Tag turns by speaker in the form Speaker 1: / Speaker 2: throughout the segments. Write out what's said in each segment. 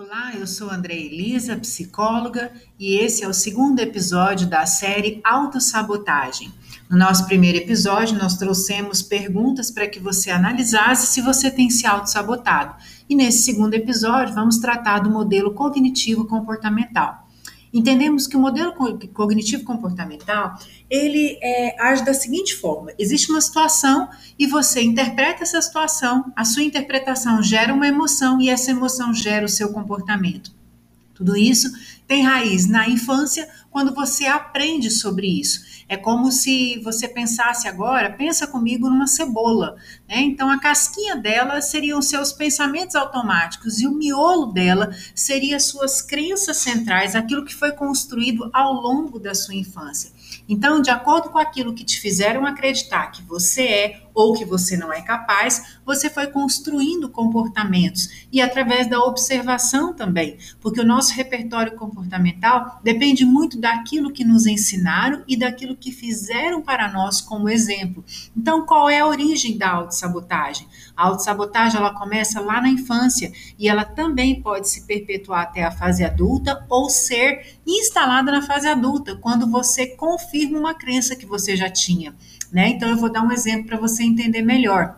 Speaker 1: Olá, eu sou André Elisa, psicóloga, e esse é o segundo episódio da série Autossabotagem. No nosso primeiro episódio, nós trouxemos perguntas para que você analisasse se você tem se autossabotado. E nesse segundo episódio, vamos tratar do modelo cognitivo comportamental. Entendemos que o modelo cognitivo comportamental ele é, age da seguinte forma: existe uma situação e você interpreta essa situação, a sua interpretação gera uma emoção e essa emoção gera o seu comportamento. Tudo isso tem raiz na infância, quando você aprende sobre isso. É como se você pensasse agora, pensa comigo numa cebola, né? Então a casquinha dela seriam seus pensamentos automáticos e o miolo dela seria suas crenças centrais, aquilo que foi construído ao longo da sua infância. Então, de acordo com aquilo que te fizeram acreditar que você é ou que você não é capaz, você foi construindo comportamentos e através da observação também, porque o nosso repertório comportamental depende muito daquilo que nos ensinaram e daquilo que fizeram para nós como exemplo. Então, qual é a origem da autossabotagem? A autossabotagem ela começa lá na infância e ela também pode se perpetuar até a fase adulta ou ser instalada na fase adulta, quando você confirma uma crença que você já tinha. Né? Então, eu vou dar um exemplo para você entender melhor.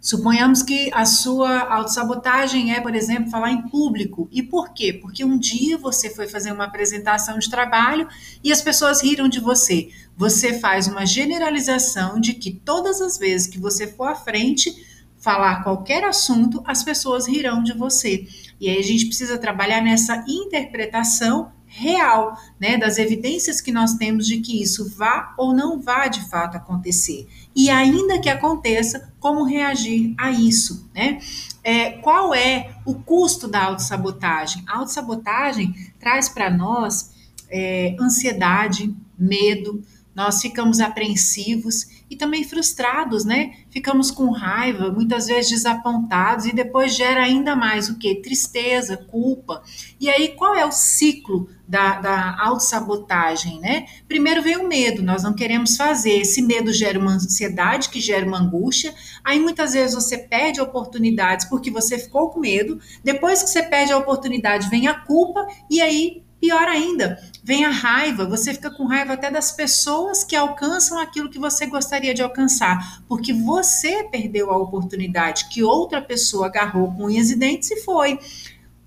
Speaker 1: Suponhamos que a sua autossabotagem é, por exemplo, falar em público. E por quê? Porque um dia você foi fazer uma apresentação de trabalho e as pessoas riram de você. Você faz uma generalização de que todas as vezes que você for à frente falar qualquer assunto, as pessoas rirão de você. E aí a gente precisa trabalhar nessa interpretação real, né, das evidências que nós temos de que isso vá ou não vá de fato acontecer. E ainda que aconteça, como reagir a isso, né? É, qual é o custo da autossabotagem? A autossabotagem traz para nós é, ansiedade, medo, nós ficamos apreensivos e também frustrados, né? Ficamos com raiva, muitas vezes desapontados e depois gera ainda mais o que? Tristeza, culpa. E aí qual é o ciclo da, da autossabotagem, né? Primeiro vem o medo, nós não queremos fazer. Esse medo gera uma ansiedade, que gera uma angústia. Aí muitas vezes você perde oportunidades porque você ficou com medo. Depois que você perde a oportunidade, vem a culpa e aí Pior ainda, vem a raiva, você fica com raiva até das pessoas que alcançam aquilo que você gostaria de alcançar, porque você perdeu a oportunidade que outra pessoa agarrou com unhas e dentes e foi.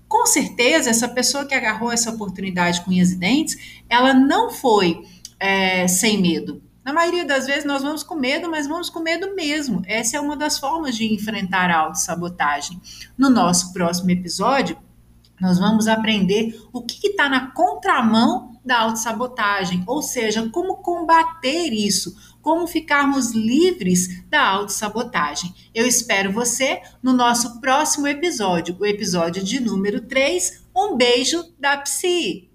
Speaker 1: Com certeza, essa pessoa que agarrou essa oportunidade com unhas e dentes, ela não foi é, sem medo. Na maioria das vezes nós vamos com medo, mas vamos com medo mesmo. Essa é uma das formas de enfrentar a autossabotagem. No nosso próximo episódio, nós vamos aprender o que está na contramão da autossabotagem, ou seja, como combater isso, como ficarmos livres da autossabotagem. Eu espero você no nosso próximo episódio, o episódio de número 3. Um beijo da Psi!